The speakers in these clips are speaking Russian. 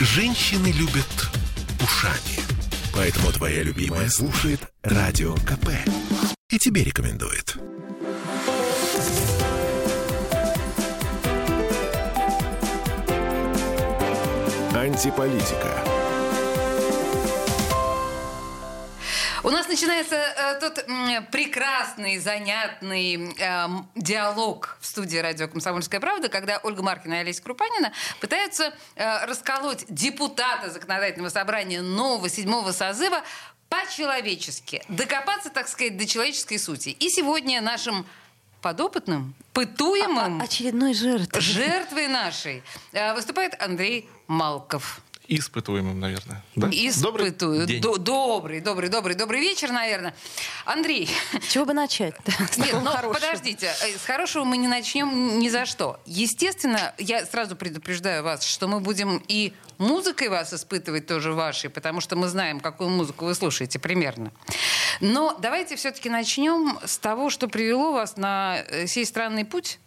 Женщины любят ушами. Поэтому твоя любимая слушает Радио КП. И тебе рекомендует. Антиполитика. У нас начинается э, тот м, прекрасный, занятный э, диалог в студии радио «Комсомольская правда», когда Ольга Маркина и Олеся Крупанина пытаются э, расколоть депутата законодательного собрания нового седьмого созыва по-человечески, докопаться, так сказать, до человеческой сути. И сегодня нашим подопытным, пытуемым, А- очередной жертвой. жертвой нашей э, выступает Андрей Малков. Испытуемым, наверное. Да? Испытую. день. До- Добрый, добрый, добрый, добрый вечер, наверное. Андрей, чего бы начать? Нет, ну подождите, э, с хорошего мы не начнем ни за что. Естественно, я сразу предупреждаю вас, что мы будем и музыкой вас испытывать тоже вашей, потому что мы знаем, какую музыку вы слушаете примерно. Но давайте все-таки начнем с того, что привело вас на э, сей странный путь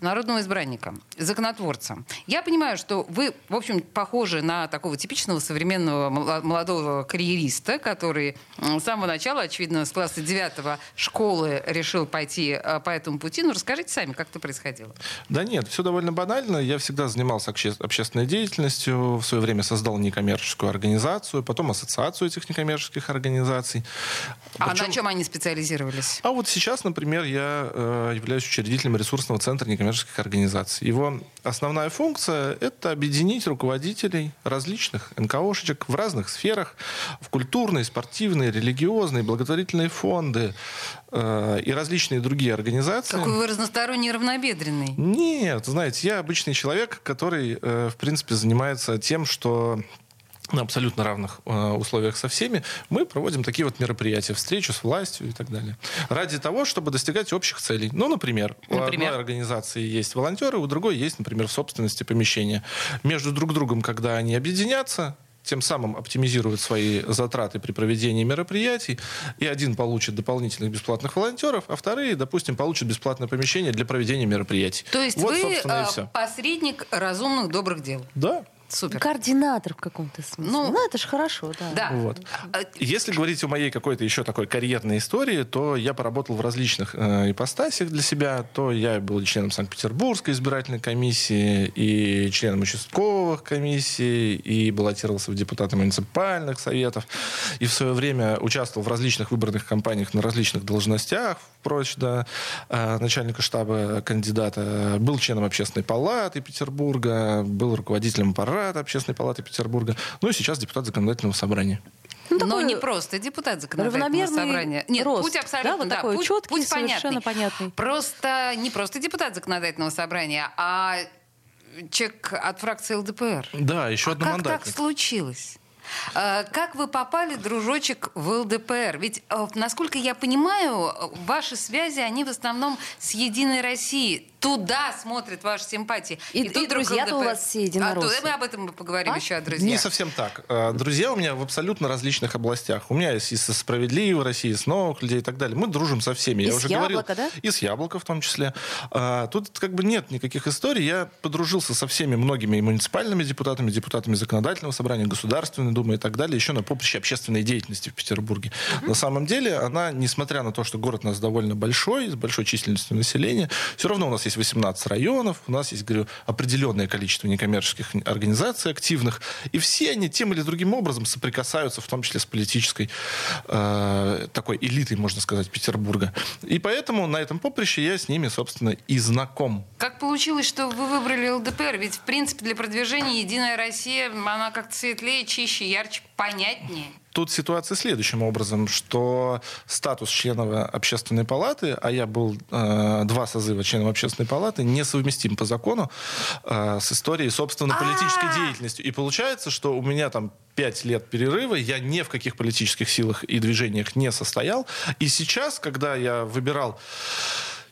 народного избранника, законотворца. Я понимаю, что вы, в общем, похожи на такого типичного современного молодого карьериста, который с самого начала, очевидно, с класса 9 школы решил пойти э, по этому пути. Ну, расскажите сами, как это происходило. Да нет, все довольно банально. Я всегда занимался обще- общественной деятельностью. В свое время создал некоммерческую организацию, потом ассоциацию этих некоммерческих организаций. А Причем- на чем они специализировались? А вот сейчас, например, я э, являюсь учредителем ресурсного центра некоммерческих организаций. Его основная функция – это объединить руководителей различных НКОшечек в разных сферах, в культурные, спортивные, религиозные, благотворительные фонды э, и различные другие организации. Какой вы разносторонний равнобедренный. Нет, знаете, я обычный человек, который, э, в принципе, занимается тем, что на абсолютно равных э, условиях со всеми, мы проводим такие вот мероприятия, встречу с властью и так далее. Ради того, чтобы достигать общих целей. Ну, например, у Например? одной организации есть волонтеры, у другой есть, например, в собственности помещения. Между друг другом, когда они объединятся, тем самым оптимизируют свои затраты при проведении мероприятий, и один получит дополнительных бесплатных волонтеров, а вторые, допустим, получат бесплатное помещение для проведения мероприятий. То есть вот, вы э, посредник разумных добрых дел. Да. Супер. Координатор в каком-то смысле. Ну, Ну, это же хорошо, да. Да. Вот. А, Если говорить о моей какой-то еще такой карьерной истории, то я поработал в различных э, ипостасях для себя. То я был членом Санкт-Петербургской избирательной комиссии, и членом участковых комиссий, и баллотировался в депутаты муниципальных советов. И в свое время участвовал в различных выборных кампаниях на различных должностях, впрочь, да, э, начальника штаба кандидата. Был членом общественной палаты Петербурга, был руководителем аппарата общественной палаты Петербурга. Ну и сейчас депутат законодательного собрания. Ну, Но такой не просто депутат законодательного собрания. Нет, рост, путь абсолютно, да, вот такой путь, четкий, путь совершенно понятный. понятный. Просто не просто депутат законодательного собрания, а человек от фракции ЛДПР. Да, еще а одна как так случилось? А, Как вы попали, дружочек, в ЛДПр? Ведь, э, насколько я понимаю, ваши связи, они в основном с «Единой Россией». Туда смотрят ваши симпатии. И- тут и вдруг друзья-то у вас все единороссы. А, то мы об этом поговорим А? еще о друзьях. Не совсем так. Э, Друзья у меня в абсолютно различных областях. У меня есть и со «Справедливой России», и с «Новых людей» и так далее. Мы дружим со всеми. И я с уже говорил. «Яблока», да? И с «Яблока» в том числе. А, Тут как бы нет никаких историй. Я подружился со всеми многими и муниципальными депутатами, депутатами законодательного собрания, Государственной Думы и так далее, еще на поприще общественной деятельности в Петербурге. На самом деле она, несмотря на то, что город у нас довольно большой, с большой численностью населения, все равно у нас есть 18 районов, у нас есть, говорю, определенное количество некоммерческих организаций активных, и все они тем или другим образом соприкасаются, в том числе с политической э, такой элитой, можно сказать, Петербурга. И поэтому на этом поприще я с ними, собственно, и знаком. Как получилось, что вы выбрали ЛДПР? Ведь, в принципе, для продвижения «Единая Россия», она как-то светлее, чище, ярче, понятнее. Тут ситуация следующим образом, что статус члена общественной палаты, а я был э, два созыва членом общественной палаты, несовместим по закону э, с историей, собственно, политической А! деятельностью. И получается, что у меня там пять лет перерыва, я ни в каких политических силах и движениях не состоял. И сейчас, когда я выбирал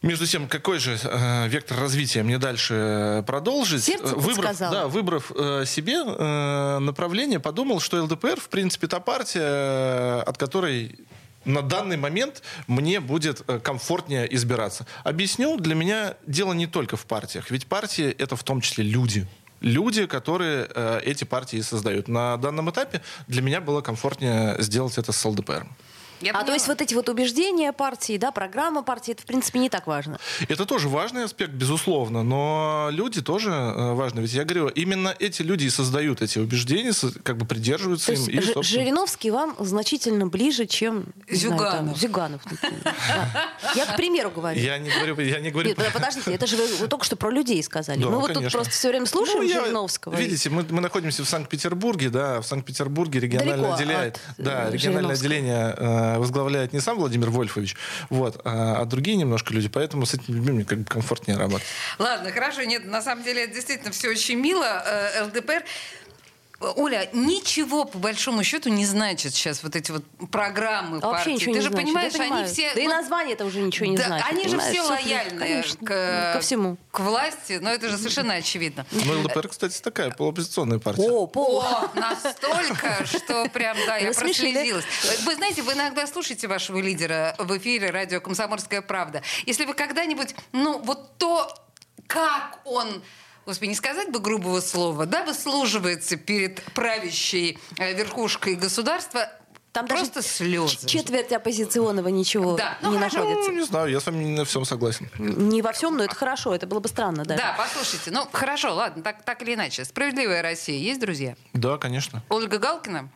между тем, какой же э, вектор развития мне дальше э, продолжить, Сердце э, выбрав, подсказало. да, выбрав э, себе э, направление, подумал, что ЛДПР, в принципе, та партия, э, от которой на данный момент мне будет э, комфортнее избираться. Объясню, для меня дело не только в партиях, ведь партии это в том числе люди. люди, которые э, эти партии создают. На данном этапе для меня было комфортнее сделать это с ЛДПР. Я А то поняла. есть вот эти вот убеждения партии, да, программа партии, это в принципе не так важно. Это тоже важный аспект, безусловно, но люди тоже э, важны. Ведь я говорю, именно эти люди и создают эти убеждения, как бы придерживаются То им. есть и, собственно, Жириновский вам значительно ближе, чем не знаю, там, Зюганов. Зюганов. Я к примеру говорю. Я не говорю, я не говорю. Подождите, это же вы, только что про людей сказали. Мы вот тут просто все время слушаем Ну, я- Жириновского. Видите, мы, мы находимся в Санкт-Петербурге, да, в Санкт-Петербурге региональное отделяет, от, да, э, региональное отделение э, возглавляет не сам Владимир Вольфович, вот, а, а другие немножко люди, поэтому с этими людьми мне как бы комфортнее работать. Ладно, хорошо, нет, на самом деле это действительно все очень мило. Э, ЛДПР. Оля, ничего по большому счету не значит сейчас вот эти вот программы А вообще партии. ничего Ты не же значит. понимаешь, они понимаю. все... Да и ну, название это уже ничего не да, значит. Они же все лояльны конечно, к, ко всему. к власти, но это же совершенно очевидно. Ну, ЛДПР, кстати, такая полуоппозиционная партия. О, по... О, настолько, что прям, да, я прослезилась. Вы знаете, вы иногда слушаете вашего лидера в эфире радио «Комсомольская правда». Если вы когда-нибудь, ну, вот то, как он Господи, не сказать бы грубого слова, да, выслуживается перед правящей э, верхушкой государства, Там даже просто слезы. Четверть оппозиционного ничего Да, ну не хорошо. находится. Ну, не знаю, я с вами не на всем согласен. Не во всем, но это хорошо. Это было бы странно даже. Да, послушайте, ну хорошо, ладно, так, так или иначе. Справедливая Россия есть, друзья? Да, конечно. Ольга Галкина?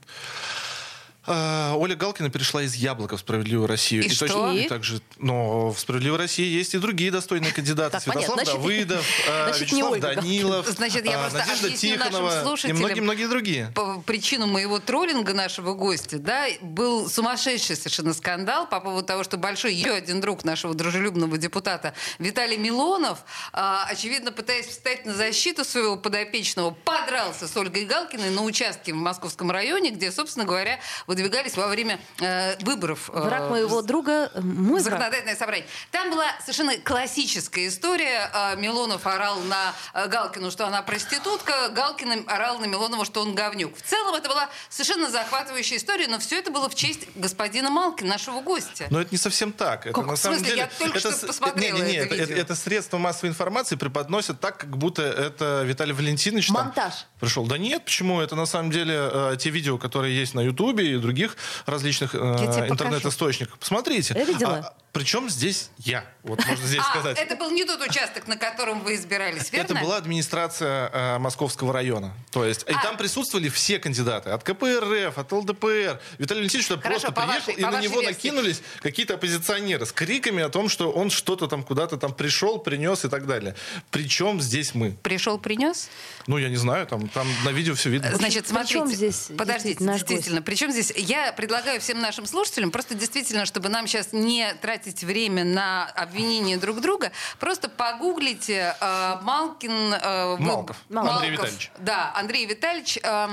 А, Оля Галкина перешла из «Яблока» в «Справедливую Россию». И точно- что? и также, но в «Справедливой России» есть и другие достойные кандидаты. Так, Святослав понятно. Значит, Давыдов, а, значит, Вячеслав. Данилов, Значит, я а, просто Надежда Тихонова и многие-многие другие. по причину моего троллинга нашего гостя, да, был сумасшедший совершенно скандал по поводу того, что большой еще один друг нашего дружелюбного депутата Виталий Милонов, а, очевидно, пытаясь встать на защиту своего подопечного, подрался с Ольгой Галкиной на участке в Московском районе, где, собственно говоря, выдвигались во время э, выборов. э, Враг моего друга э, мой враг. Законодательное собрание. Там была совершенно классическая история. А, Милонов орал на а, Галкину, что она проститутка. Галкин орал на Милонова, что он говнюк. В целом это была совершенно захватывающая история, но все это было в честь господина Малкина, нашего гостя. Но это не совсем так. Это Как? на В самом смысле? деле, Я только это, что посмотрела не, не, не, это это, это средства массовой информации преподносят так, как будто это Виталий Валентинович там Монтаж. пришел. Да нет, почему? Это на самом деле э, те видео, которые есть на Ютубе и других различных э, интернет-источниках. Посмотрите. Я видела. Причем здесь я. Вот можно здесь а, сказать. это был не тот участок, на котором вы избирались, верно? Это была администрация э, Московского района. То есть, и А. там присутствовали все кандидаты. От КПРФ, от ЛДПР. Виталий туда Хорошо, просто по приехал, вашей- и по на него версии. накинулись какие-то оппозиционеры с криками о том, что он что-то там куда-то там пришел, принес и так далее. Причем здесь мы? Пришел, принес? Ну, я не знаю, там, там на видео все видно. Значит, смотрите. здесь подождите, действительно наш действительно. Причем здесь я предлагаю всем нашим слушателям просто действительно, чтобы нам сейчас не тратить время на обвинение друг друга, просто погуглите э, Малкин. э, в- Малков. Андрей Витальевич. Да, Андрей Витальевич. э,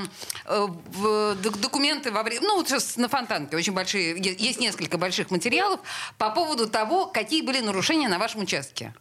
э, в док- документы во время, ну вот сейчас на Фонтанке очень большие, есть несколько больших материалов по поводу того, какие были нарушения на вашем участке.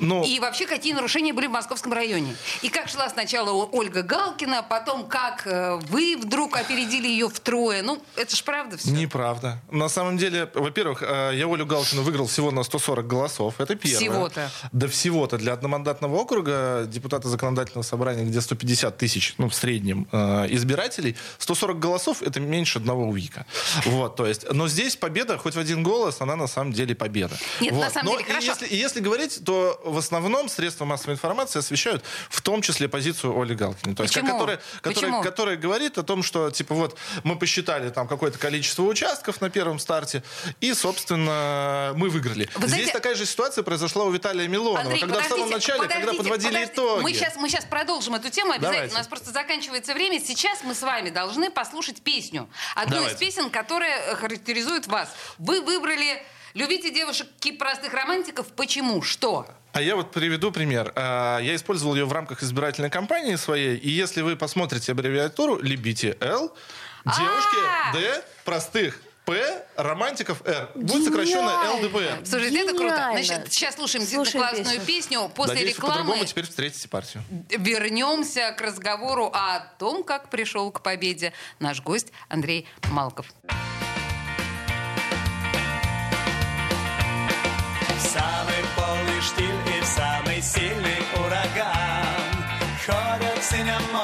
Ну, И вообще, какие нарушения были в Московском районе? И как шла сначала Ольга Галкина, потом как э, вы вдруг опередили ее втрое? Ну, это ж правда все. Неправда. На самом деле, во-первых, э, я Олю Галкину выиграл всего на 140 голосов. Это первое. Всего-то. Да всего-то. Для одномандатного округа депутата законодательного собрания, где 150 тысяч, ну, в среднем, э, избирателей, 140 голосов — это меньше одного УИКа. Вот, то есть, но здесь победа, хоть в один голос, она на самом деле победа. Нет, на Вот. самом Но деле, хорошо. Если, если говорить, то в основном средства массовой информации освещают в том числе позицию Оли Галкиной. То есть, которая, которая, которая говорит о том, что, типа, вот, мы посчитали там какое-то количество участков на первом старте, и, собственно, мы выиграли. Вы Здесь знаете- такая же ситуация произошла у Виталия Милонова, Андрей, когда в самом подождите, начале, когда подводили подождите. итоги. Мы сейчас, мы сейчас продолжим эту тему обязательно. Давайте. У нас просто заканчивается время. Сейчас мы с вами должны послушать песню. Одну из Давайте. песен, которая характеризует вас. Вы выбрали «Любите девушек простых романтиков». Почему? Что? А я вот приведу пример. А, Я использовал ее в рамках избирательной кампании своей, и если вы посмотрите аббревиатуру «Любите Л», девушки А! Д, простых П, романтиков Р. Будет сокращенно. ЛДПР. Слушайте, это круто. Значит, сейчас слушаем Слушаем классную песню. песню. После Надеюсь, рекламы по-другому теперь встретите партию. вернемся к разговору о том, как пришел к победе наш гость Андрей Малков. cinema.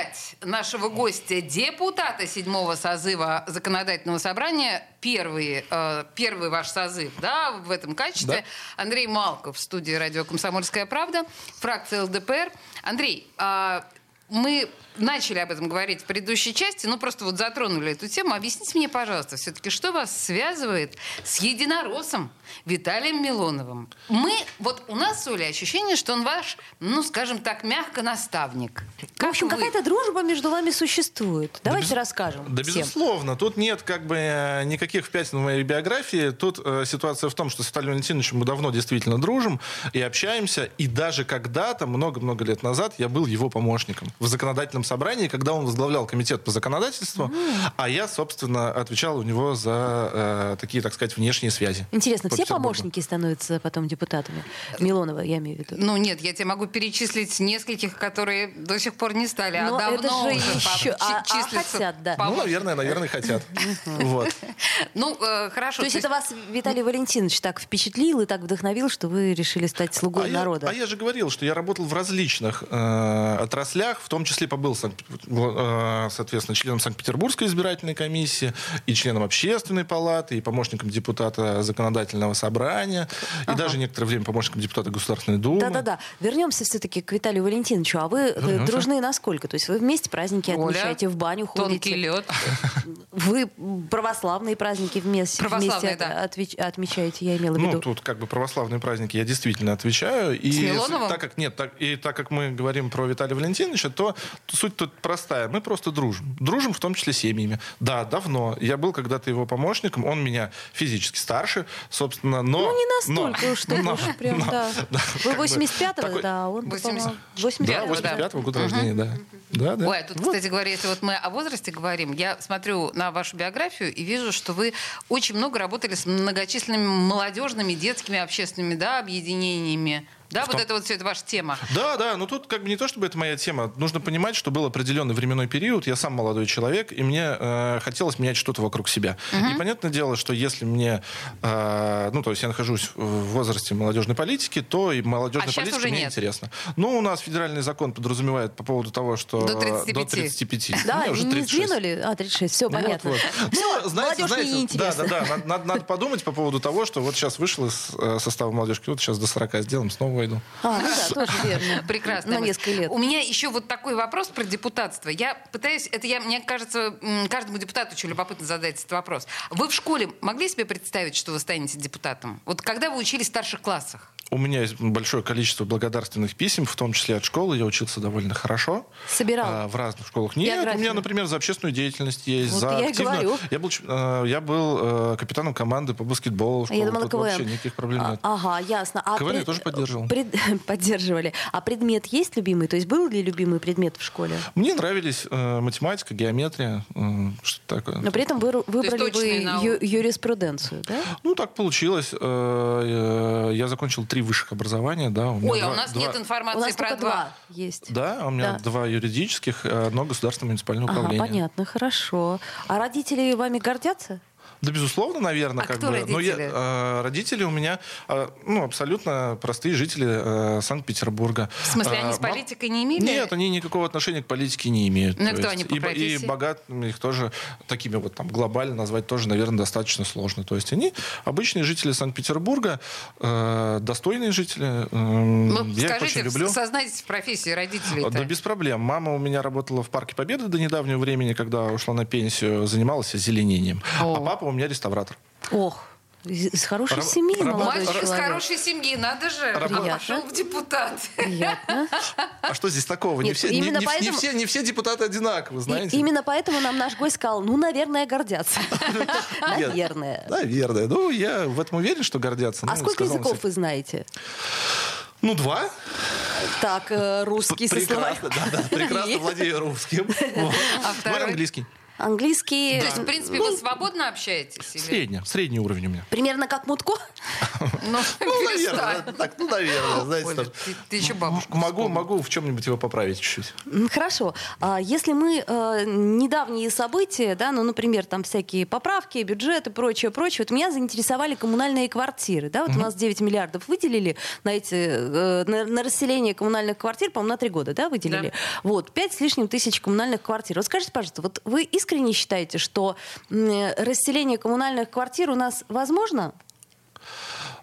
пытать нашего гостя, депутата седьмого созыва законодательного собрания. Первый, э, первый ваш созыв, да, в этом качестве. Андрей Малков в студии радио «Комсомольская правда», фракция ЛДПР. Андрей, а, мы начали об этом говорить в предыдущей части, ну просто вот затронули эту тему. Объясните мне, пожалуйста, все-таки, что вас связывает с единороссом Виталием Милоновым? Мы, вот у нас, Оля, ощущение, что он ваш, ну, скажем так, мягко наставник. В общем, вы- какая-то дружба между вами существует. Давайте расскажем Да, всем. безусловно. Тут нет как бы э, никаких впятин в моей биографии. Тут э, ситуация в том, что с Виталием Валентиновичем мы давно действительно дружим и общаемся. И даже когда-то, много-много лет назад, я был его помощником в законодательном собрании, когда он возглавлял комитет по законодательству, а я, собственно, отвечал у него за э, такие, так сказать, внешние связи. Интересно, по все помощники становятся потом депутатами? Милонова, я имею в виду. Ну нет, я тебе могу перечислить нескольких, которые до сих пор не стали, а Но давно это же уже еще- по- а- а хотят, да. Ну, наверное, наверное, хотят. Вот. Ну, э, хорошо. То есть это вас Виталий Валентинович так впечатлил и так вдохновил, что вы решили стать слугой А я, народа? а я же говорил, что я работал в различных э, отраслях, в том числе побыл, э, соответственно, членом Санкт-Петербургской избирательной комиссии, и членом общественной палаты, и помощником депутата законодательного собрания, и даже некоторое время помощником депутата Государственной Думы. Да-да-да. Вернемся все-таки к Виталию Валентиновичу. А вы э, Вернемся. дружны насколько? То есть вы вместе праздники Оля, отмечаете, в баню Тонкий ходите? лед. Вы православные праздники вместе, Православные, вместе да. отвеч- отмечаете, я имела в виду. Ну, тут как бы православные праздники я действительно отвечаю. И С Милоновым? так как нет, так, и так как мы говорим про Виталия Валентиновича, то суть тут простая. Мы просто дружим. Дружим в том числе семьями. Да, давно. Я был когда-то его помощником. Он меня физически старше, собственно, но... Ну, не настолько но- уж, чтобы но- уж прям, но- да. да, Вы как бы 85-го, такой- да, он, 80. по-моему, Да, 85-го. 85-го года рождения, да. Да, да. Ой, а тут, Вот. кстати говоря, если вот мы о возрасте говорим, я смотрю на вашу биографию и вижу, что вы очень много работали с многочисленными молодежными, детскими, общественными да, объединениями. Да, вот том- это вот все это ваша тема. Да, да, но тут как бы не то, чтобы это моя тема. Нужно понимать, что был определенный временной период. Я сам молодой человек, и мне э, хотелось менять что-то вокруг себя. И понятное дело, что если мне, э, ну, то есть я нахожусь в возрасте молодежной политики, то и молодежная А политика уже мне нет. интересна. Ну, у нас федеральный закон подразумевает по поводу того, что До 35. до 35. Да, Мне уже не 36. сдвинули? А, 36, все, Вот, понятно. вот. Всё, Ну, знаете, молодежь знаете, не да, да, да, надо, надо- надо подумать по поводу того, что вот сейчас вышел из э, состава молодежки, вот сейчас до 40 сделаем, снова войду. А, ну да, тоже верно. Прекрасно. На несколько лет. У меня еще вот такой вопрос про депутатство. Я пытаюсь, это я, мне кажется, каждому депутату очень любопытно задать этот вопрос. Вы в школе могли себе представить, что вы станете депутатом? Вот когда вы учились в старших классах? У меня есть большое количество благодарственных писем, в том числе от школы. Я учился довольно хорошо. Собирал? А, в разных школах. Нет, у Биографию? меня, например, за общественную деятельность есть. Вот за я и активную- говорю. Я был, э, я был э, капитаном команды по баскетболу. в А Я школе. думала, Тут КВН. вообще никаких проблем А, нет. Ага, ясно. А КВН я пред- тоже поддерживал. пред- Поддерживали. А предмет есть любимый? То есть был ли любимый предмет в школе? Мне нравились э, математика, геометрия, э, что такое. Но при этом вы выбрали вы ю- юриспруденцию, да? Ну, так получилось. Э, э, Я закончил три высших образования, да. меня Ой, а два- у нас два- нет У информации нас про два. два есть. Да, у меня Да. два юридических, э, одно государственное муниципальное Ага, управление. понятно, хорошо. А родители вами гордятся? Да, безусловно, наверное, А как кто бы. Но я, родители? э, родители у меня, э, ну, абсолютно простые жители э, Санкт-Петербурга. В смысле, они Э, с политикой не имели? Нет, они никакого отношения к политике не имеют. Ну, То кто есть они по и, бо- и профессии? богатыми их тоже такими вот там глобально назвать тоже, наверное, достаточно сложно. То есть они обычные жители Санкт-Петербурга, э, достойные жители. э, Ну, я их скажите, очень люблю. сознайтесь в профессии родителей Да без проблем. Мама у меня работала в Парке Победы до недавнего времени, когда ушла на пенсию, занималась озеленением. О. А папа у меня реставратор. Ох, из из хорошей Раб- семьи раб- молодой Мальчик из человек. хорошей семьи, надо же. Приятно. Пошел в депутаты. Приятно. А что здесь такого? не, Нет, все, не- именно не- не поэтому- все, не все депутаты одинаковы, И знаете? именно поэтому нам наш гость сказал, ну, наверное, гордятся. Наверное. Наверное. Ну, я в этом уверен, что гордятся. А Ну, сколько языков вы знаете? Ну, два. Так, э, русский со прекрасно, словарем. да, да, прекрасно И владею русским. А второй? английский. Английский То есть, в принципе, Ну, вы свободно общаетесь? или- Средний, средний уровень у меня. примерно как Мутко. Ну, Ну, наверное, так, ну, наверное, знаете, ты- еще бабушку Могу, могу в чем-нибудь его поправить чуть-чуть. Хорошо. А если мы э, недавние события, да, ну, например, там всякие поправки, бюджет и прочее, прочее, вот меня заинтересовали коммунальные квартиры, да, вот у нас 9 миллиардов выделили на эти, э, на, расселение коммунальных квартир, по-моему, на три года, да, выделили. Да. Вот, 5 с лишним тысяч коммунальных квартир. Вот скажите, пожалуйста, вот вы искренне считаете, что расселение коммунальных квартир у нас возможно?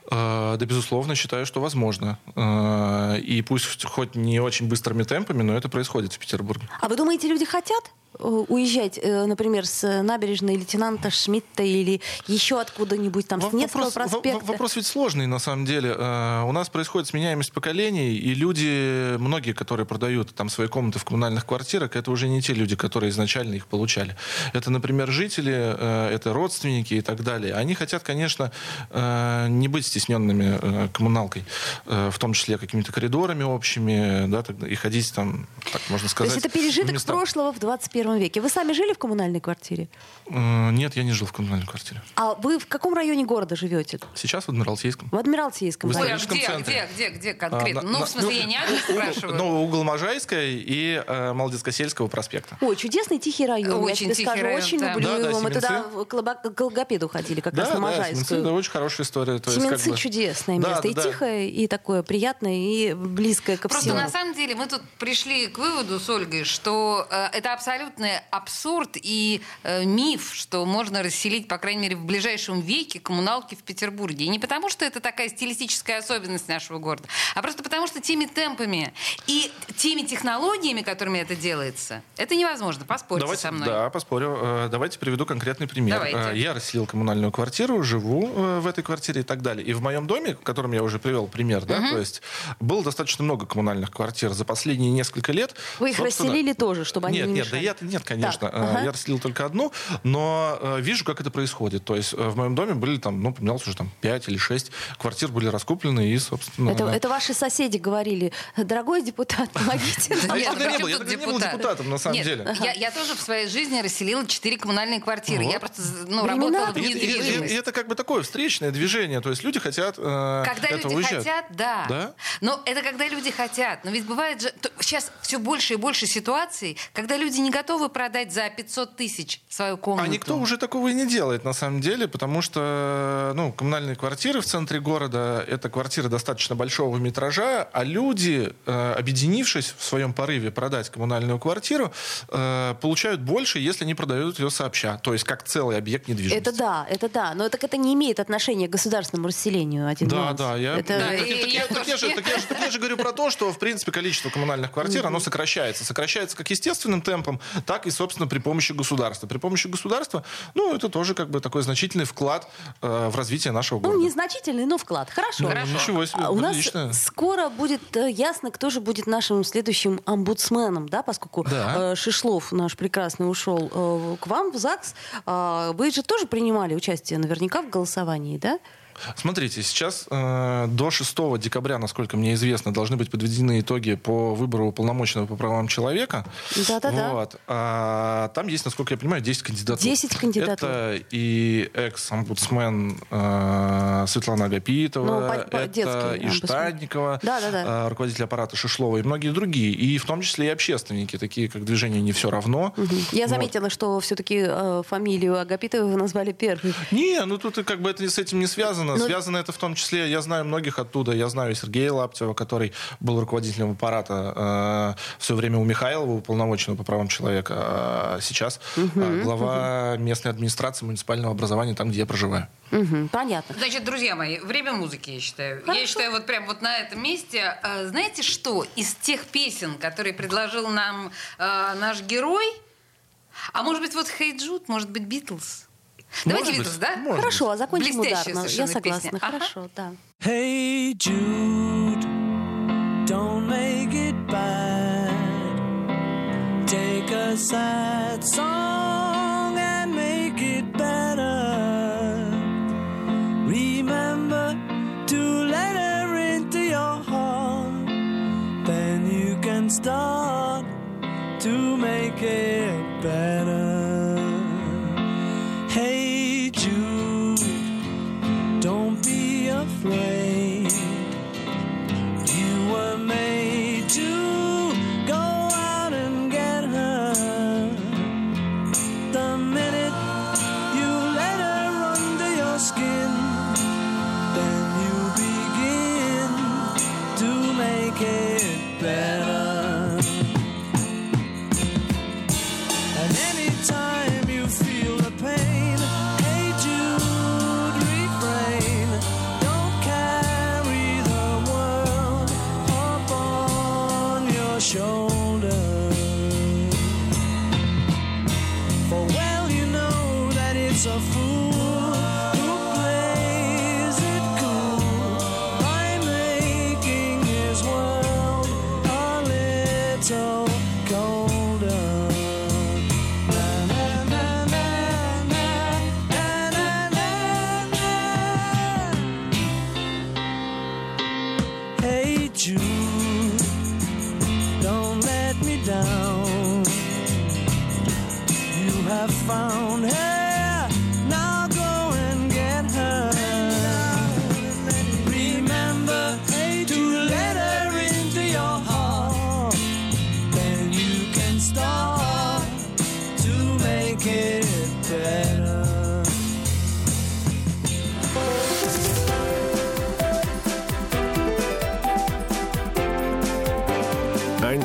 Э, Да, безусловно, считаю, что возможно. Э, И пусть хоть не очень быстрыми темпами, но это происходит в Петербурге. А вы думаете, люди хотят уезжать, э, например, с набережной лейтенанта Шмидта или еще откуда-нибудь, там, с Невского проспекта? во- вопрос ведь сложный, на самом деле. Э, У нас происходит сменяемость поколений, и люди, многие, которые продают там свои комнаты в коммунальных квартирах, это уже не те люди, которые изначально их получали. Это, например, жители, э, это родственники и так далее. Они хотят, конечно, э, не быть стесненными э, коммуналкой, э, в том числе какими-то коридорами общими, да, и ходить там, так можно То сказать, есть это пережиток прошлого в 21 веке. Вы сами жили в коммунальной квартире? Э, Нет, я не жил в коммунальной квартире. А вы в каком районе города живете? Сейчас в Адмиралтейском. В Адмиралтейском. В Ой, а где, центре. где, где, где конкретно? А, на- ну, на- в смысле, я не адрес спрашиваю. Ну, угол Можайской и э, Молодецко-сельского проспекта. Ой, чудесный тихий район. я Очень тебе тихий скажу, район, очень да. люблю Да, да, его. Мы туда к логопеду ходили как раз на да, Можайскую. Семенцы, да, очень хорошая история. То есть, Семенцы как бы- чудесное Да, место. да, и да. тихое, и такое приятное, и близкое ко Просто всему. на самом деле мы тут пришли к выводу с Ольгой, что э, это абсолютный абсурд и э, миф, что можно расселить, по крайней мере, в ближайшем веке коммуналки в Петербурге. И не потому, что это такая стилистическая особенность нашего города, а просто потому, что теми темпами и теми технологиями, которыми это делается, это невозможно. Поспорьте Давайте, со мной. да, поспорю. Э, Давайте приведу конкретный пример. Давайте. Э, Я расселил коммунальную квартиру, живу э, в этой квартире и так далее. И в моем доме, в котором я уже привел пример, да, то есть было достаточно много коммунальных квартир за последние несколько лет. Вы их расселили тоже, чтобы они нет, не нет, да мешали? я нет, конечно. Так, Э, ага. Я расселил только одну, но э, вижу, как это происходит. То есть э, в моем доме были там, ну, поменялось уже там 5 или 6 квартир были раскуплены и, собственно... Это, да. это ваши соседи говорили, дорогой депутат, помогите. Я ну тогда при не чем был, я тогда не был депутатом, на самом деле. Я, тоже в своей жизни расселила четыре коммунальные квартиры. Я просто ну, работала в И, и- недвижимости. это как бы такое встречное движение. То есть люди хотят Когда люди хотят, да. Да? Но это когда люди хотят. Но ведь бывает же... Сейчас все больше и больше ситуаций, когда люди не готовы продать за 500 тысяч свою комнату. А никто уже такого и не делает, на самом деле, потому что ну, коммунальные квартиры в центре города — это квартиры достаточно большого метража, а люди, э, объединившись в своем порыве продать коммунальную квартиру, э, получают больше, если они продают ее сообща, то есть как целый объект недвижимости. Это да, это да. Но так это не имеет отношения к государственному расселению. Один Да, нюанс. да, я- Это- Да, Так, и так я я- так тоже- я же- так я, же, так я же говорю про то, что, в принципе, количество коммунальных квартир, оно сокращается. Сокращается как естественным темпом, так и, собственно, при помощи государства. При помощи государства, ну, это тоже как бы такой значительный вклад э, в развитие нашего Ну, города. незначительный, но вклад. Хорошо. Ну, Хорошо. Ничего себе, А У нас скоро будет э, ясно, кто же будет нашим следующим омбудсменом, да, поскольку Да. э, Шишлов наш прекрасный ушел э, к вам в ЗАГС. А, Вы же тоже принимали участие наверняка в голосовании, да? Смотрите, сейчас э, до 6 декабря, насколько мне известно, должны быть подведены итоги по выбору уполномоченного по правам человека. Да-да-да. Вот. А, там есть, насколько я понимаю, 10 кандидатур. 10 кандидатур. Это и экс-омбудсмен э, Светлана Агапитова, Ну, по- по- детский это и. Штадникова, Да-да-да. э, руководитель аппарата Шишлова и многие другие. И в том числе и общественники, такие как движение «Не все равно». Я Вот. заметила, что все-таки фамилию Агапитовой вы назвали первой. Не, ну тут как бы это с этим не связано. Но- Связано это в том числе, я знаю многих оттуда. Я знаю Сергея Лаптева, который был руководителем аппарата э, все время у Михайлова, уполномоченного по правам человека. А сейчас э, глава местной администрации муниципального образования там, где я проживаю. Мгм, понятно. Значит, друзья мои, время музыки, я считаю. Хорошо. Я считаю, вот прям вот на этом месте. э, знаете что? Из тех песен, которые предложил нам э, наш герой, а может быть, вот Хей Джуд, может быть, Битлз? Давайте Может быть, Битлз, да? может Хорошо, а закончим Блестящая ударно. Я согласна. песня. Ага. Хорошо, да. Hey Jude, don't make it bad. Take a sad song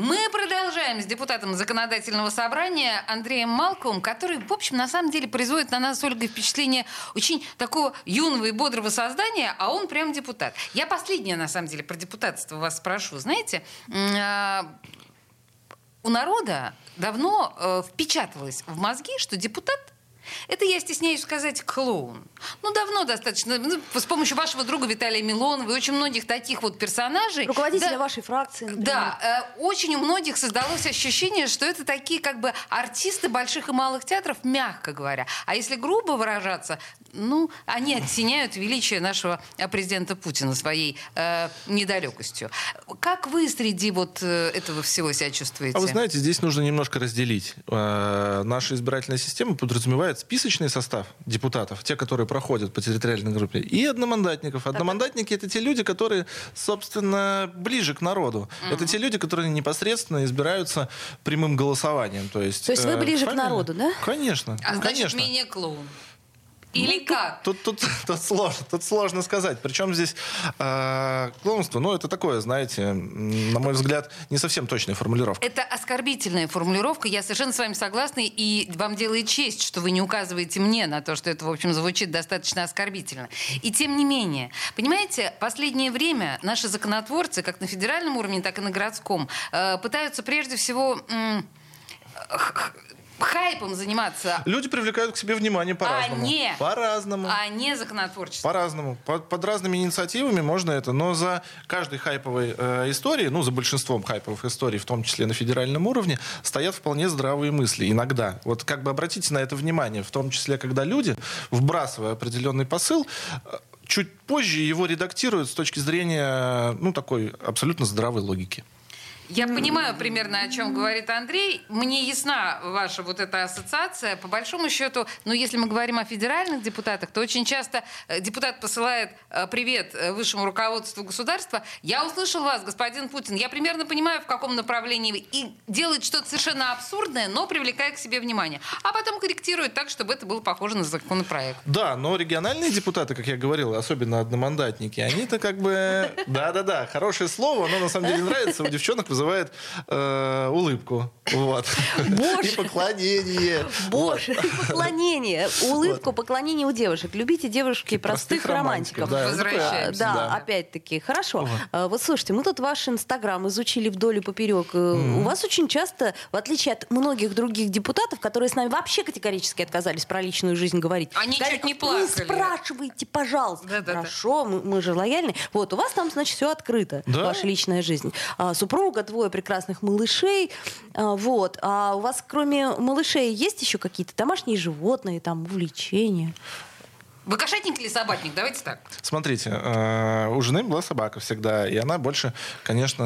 Мы продолжаем с депутатом законодательного собрания Андреем Малковым, который, в общем, на самом деле производит на нас с Ольгой впечатление очень такого юного и бодрого создания, а он прям депутат. Я последнее, на самом деле, про депутатство вас спрошу. Знаете, а, у народа давно э, впечаталось в мозги, что депутат это, я стесняюсь сказать, клоун. Ну, давно достаточно. Ну, с помощью вашего друга Виталия Милонова и очень многих таких вот персонажей. Руководителя Да, вашей фракции, например. да, э, очень у многих создалось ощущение, что это такие как бы артисты больших и малых театров, мягко говоря. А если грубо выражаться, ну, они оттеняют величие нашего э, президента Путина своей э, недалекостью. Как вы среди вот э, этого всего себя чувствуете? А вы знаете, здесь нужно немножко разделить. Э, Наша избирательная система подразумевает разделять списочный состав депутатов, те, которые проходят по территориальной группе, и одномандатников. Одномандатники это те люди, которые, собственно, ближе к народу. Это те люди, которые непосредственно избираются прямым голосованием. То есть, То есть вы э, ближе к фамилия- народу, да? Конечно. А значит, конечно. менее клоун. Или как? Тут, тут, тут, сложно, тут сложно сказать. Причем здесь э, клоунство, ну, это такое, знаете, на мой взгляд, не совсем точная формулировка. Это оскорбительная формулировка. Я совершенно с вами согласна. И вам делает честь, что вы не указываете мне на то, что это, в общем, звучит достаточно оскорбительно. И тем не менее, понимаете, последнее время наши законотворцы, как на федеральном уровне, так и на городском, э, пытаются прежде всего х- хайпом заниматься, Люди привлекают к себе внимание по-разному. не- По-разному. а не законотворчеством. По-разному. Под, под разными инициативами можно это, но за каждой хайповой э, историей, ну, за большинством хайповых историй, в том числе на федеральном уровне, стоят вполне здравые мысли. Иногда. Вот как бы обратите на это внимание, в том числе, когда люди, вбрасывая определенный посыл, э, чуть позже его редактируют с точки зрения, ну, такой абсолютно здравой логики. Я понимаю примерно, о чем говорит Андрей. Мне ясна ваша вот эта ассоциация. По большому счету, ну, если мы говорим о федеральных депутатах, то очень часто э, депутат посылает э, привет э, высшему руководству государства. Я услышал вас, господин Путин. Я примерно понимаю, в каком направлении. И делает что-то совершенно абсурдное, но привлекая к себе внимание. А потом корректирует так, чтобы это было похоже на законопроект. Да, но региональные депутаты, как я говорил, особенно одномандатники, они-то как бы... Да-да-да, хорошее слово, оно на самом деле нравится, у девчонок вызывает э, улыбку. Вот. Боже. И поклонение. Боже, поклонение, улыбку, поклонение у девушек. Любите девушки простых, простых романтиков. романтиков, да, Возвращаемся. Да, Да. опять-таки, хорошо. А, Вот слушайте, мы тут ваш инстаграм изучили вдоль и поперек. Э, У вас очень часто, в отличие от многих других депутатов, которые с нами вообще категорически отказались про личную жизнь говорить, Они сказали, чуть не «Вы плакали». спрашивайте, пожалуйста. Да-да-да. Хорошо, мы, мы же лояльны. Вот, у вас там, значит, все открыто, Да. ваша личная жизнь. А, супруга, двое прекрасных малышей. А, вот. А у вас, кроме малышей, есть еще какие-то домашние животные, там, увлечения? Вы кошатник или собачник? Давайте так. Смотрите, э, у жены была собака всегда, и она больше, конечно,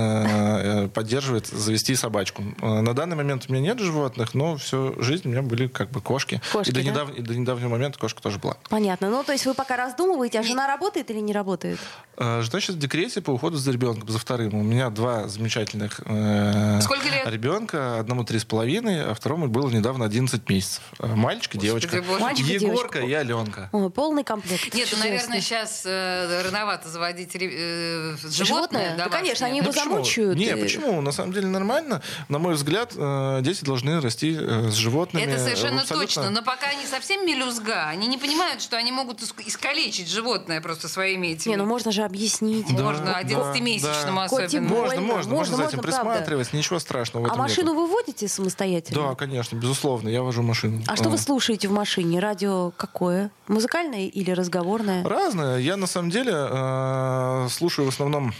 э, поддерживает завести собачку. Э, На данный момент у меня нет животных, но всю жизнь у меня были как бы кошки. Кошки, и, до да? недав- и до недавнего момента кошка тоже была. Понятно. Ну, то есть вы пока раздумываете, а жена работает или не работает? Жена сейчас в декрете по уходу за ребенком, за вторым. У меня два замечательных э, Сколько лет? ребенка. Одному три с половиной, а второму было недавно 11 месяцев. Мальчик и девочка. Мальчик и Егорка девочка. и Аленка. Ой, полный комплект. Нет, ну, наверное, сейчас э, рановато заводить э, животное. Животное? Да, конечно, они Ну, его почему? замучают. Не, и- почему? На самом деле нормально. На мой взгляд, э, дети должны расти э, с животными. Это совершенно абсолютно- точно. Но пока они совсем мелюзга, они не понимают, что они могут иск- искалечить животное просто своими этими. Не, ну можно же объяснить. Да, Можно да, 11-месячному да. особенно. Можно, можно, можно, можно, за этим можно, правда. присматривать, ничего страшного в А машину нету. вы водите самостоятельно? Да, конечно, безусловно, я вожу машину. А что вы А. слушаете в машине? Радио какое? Музыкальное или разговорное? Разное. Я на самом деле э, слушаю в основном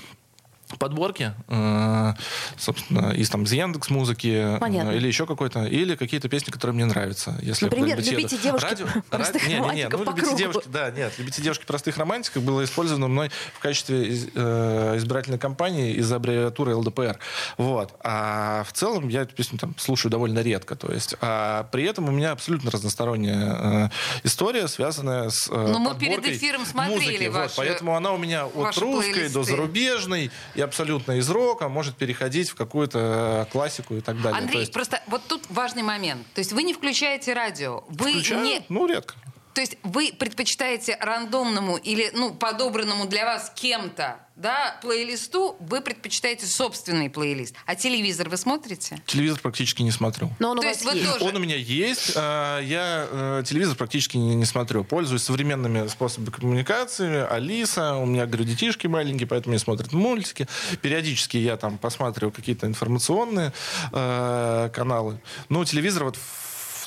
подборки, э, собственно, из там из Яндекс музыки Понятно. или еще какой-то, или какие-то песни, которые мне нравятся. Если Например, «Любите еду. девушки Радио- простых ра- не, не, не, ну, «Любите кругу». девушки, да, нет, «Любите девушки простых романтиков» было использовано мной в качестве из- э, избирательной кампании из аббревиатуры ЛДПР. Вот. А в целом я эту песню там слушаю довольно редко. То есть, а при этом у меня абсолютно разносторонняя э, история, связанная с э, Ну, мы перед эфиром смотрели музыки. Вот, ваши- поэтому она у меня от русской плейлисты. до зарубежной и абсолютно из рока может переходить в какую-то классику и так далее. То Андрей, есть, просто вот тут важный момент. То есть вы не включаете радио. Вы включаю? не... Ну, редко. То есть вы предпочитаете рандомному или ну, подобранному для вас кем-то да, плейлисту, вы предпочитаете собственный плейлист. А телевизор вы смотрите? Телевизор практически не смотрю. Но он у То вас есть вы есть. тоже- Он у меня есть. а, Я э, телевизор практически не, не смотрю. Пользуюсь современными способами коммуникации. Алиса, у меня, говорю, детишки маленькие, поэтому они смотрят мультики. Периодически я там посматриваю какие-то информационные э, каналы. Но телевизор вот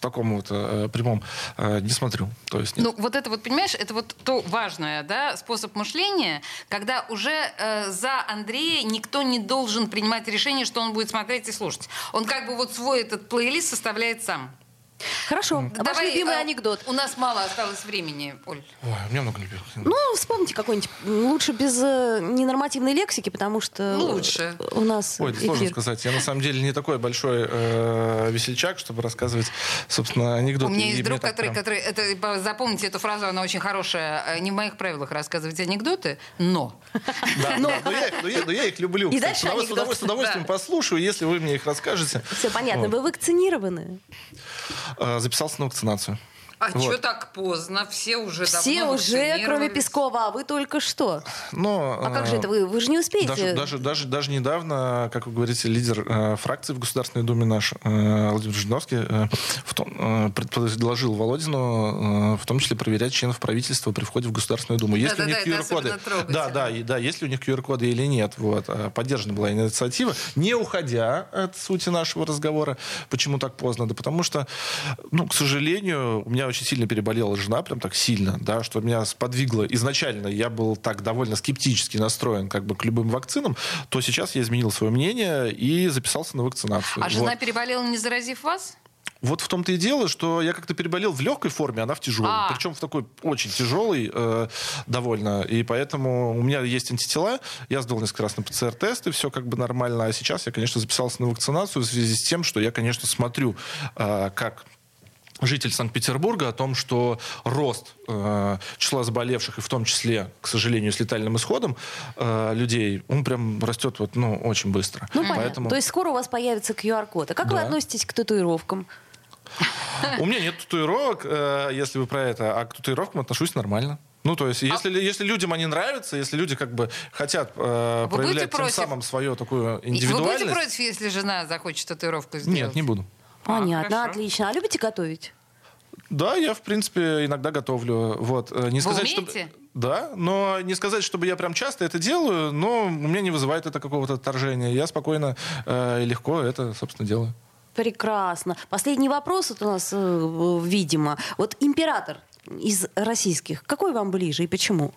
таком вот э, прямом э, не смотрю. То есть. Ну, вот это вот, понимаешь, это вот то важное, да, способ мышления, когда уже э, за Андрея никто не должен принимать решение, что он будет смотреть и слушать. Он как бы вот свой этот плейлист составляет сам. Хорошо. А ваш Давай, любимый а, анекдот? У нас мало осталось времени, Оль. Ой, у меня много любимых. Ну, вспомните какой-нибудь. Лучше без э, ненормативной лексики, потому что Ну, Лучше. у нас Ой, это сложно эфир. сказать. Я на самом деле не такой большой э, весельчак, чтобы рассказывать, собственно, анекдоты. У меня И есть мне друг, который, прям- который это, по- запомните эту фразу, она очень хорошая. Э, Не в моих правилах рассказывать анекдоты, но. Да, но, я, но я- но я их люблю. И дальше С удовольствием- анекдот. с удовольствием Да. послушаю, если вы мне их расскажете. Все понятно. Вот. Вы вакцинированы? Э, Записался на вакцинацию. А Вот. что так поздно? Все уже Все давно уже, кроме. Пескова, а вы только что. Но, А как э, же это вы? Вы же не успеете. Даже, даже, даже, даже недавно, как вы говорите, лидер э, фракции в Государственной Думе наш, э, Владимир Жириновский, э, в том, э, предложил Володину э, в том числе проверять членов правительства при входе в Государственную Думу. Есть ли у них это QR-коды? Да, да, и, да, есть ли у них QR-коды или нет. Вот. Э, Поддержана была инициатива. Не уходя от сути нашего разговора, почему так поздно? Да потому что, ну, к сожалению, у меня очень сильно переболела жена, прям так сильно, да, что меня сподвигло. Изначально я был так довольно скептически настроен как бы к любым вакцинам, то сейчас я изменил свое мнение и записался на вакцинацию. А жена Вот. переболела, не заразив вас? Вот в том-то и дело, что я как-то переболел в легкой форме, она в тяжелой. А. Причем в такой очень тяжелой э, довольно. И поэтому у меня есть антитела. Я сдал несколько раз на ПЦР-тест, и все как бы нормально. А сейчас я, конечно, записался на вакцинацию в связи с тем, что я, конечно, смотрю, э, как житель Санкт-Петербурга о том, что рост э, числа заболевших, и в том числе, к сожалению, с летальным исходом э, людей, он прям растет вот, ну, очень быстро. Ну, понятно. Поэтому То есть скоро у вас появится QR-код. А как вы Да. относитесь к татуировкам? у меня нет татуировок, э, если вы про это, а к татуировкам отношусь нормально. Ну, то есть, если, если людям они нравятся, если люди как бы хотят э, проявлять тем против? самым свою такую Вы будете индивидуальность... против, если жена захочет татуировку сделать? Нет, не буду. А, Понятно, хорошо. отлично. А любите готовить? Да, я, в принципе, иногда готовлю. Вот. э, Не Вы сказать, умеете? Чтобы... Да, но не сказать, чтобы я прям часто это делаю, но у меня не вызывает это какого-то отторжения. Я спокойно э, и легко это, собственно, делаю. Прекрасно. Последний вопрос вот у нас, э, видимо. Вот император из российских, какой вам ближе и почему?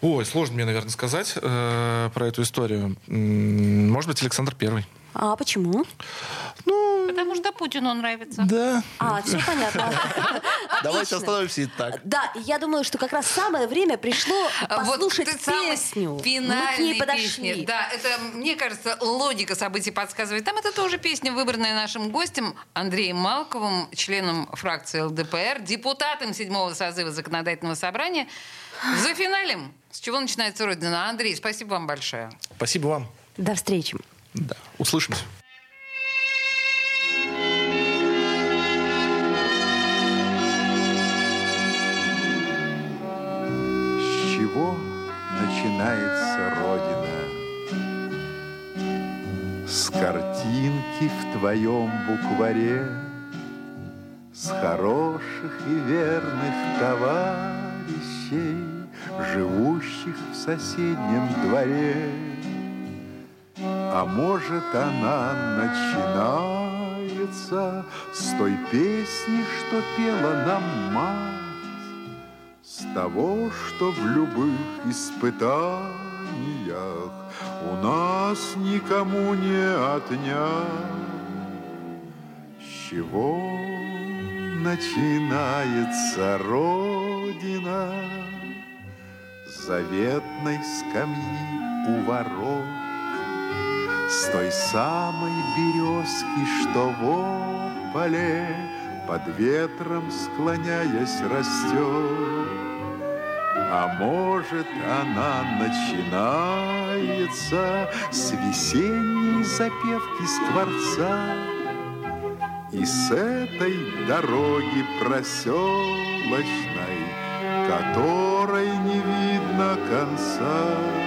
Ой, сложно мне, наверное, сказать э, про эту историю. Может быть, Александр Первый. А почему? Ну, Потому что Путину нравится. да. А, все понятно. Давайте остановимся и так. Да, я думаю, что как раз самое время пришло послушать вот ты самый песню. Финальной песни. Да, это, мне кажется, логика событий подсказывает. Там это тоже песня, выбранная нашим гостем Андреем Малковым, членом фракции ЛДПР, депутатом седьмого созыва законодательного собрания. За финалем. С чего начинается Родина? Андрей, спасибо вам большое. Спасибо вам. До встречи. Да. Услышимся. С чего начинается Родина? С картинки в твоем букваре, С хороших и верных товарищей, Живущих в соседнем дворе. А может, она начинается С той песни, что пела нам мать, с того, что в любых испытаниях у нас никому не отнять. С чего начинается Родина? Заветной скамьи у ворот, С той самой березки, что в поле Под ветром склоняясь растет. А может, она начинается С весенней запевки скворца И с этой дороги проселочной Которой не видно конца.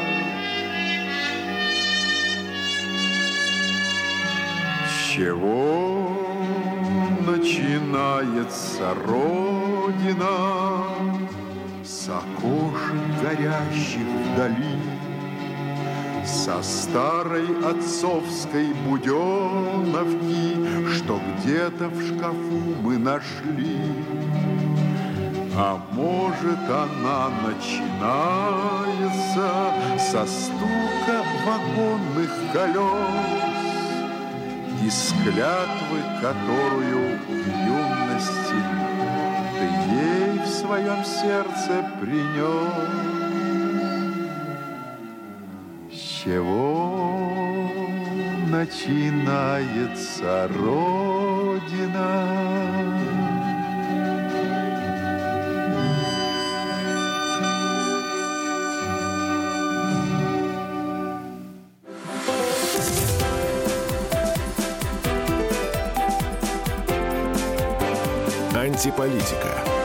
Чего начинается Родина? С окошек горящих вдали, Со старой отцовской буденовки, Что где-то в шкафу мы нашли. А может, она начинается Со стука вагонных колес из клятвы, которую в юности ты ей в своем сердце принес. С чего начинается Родина? Антиполитика.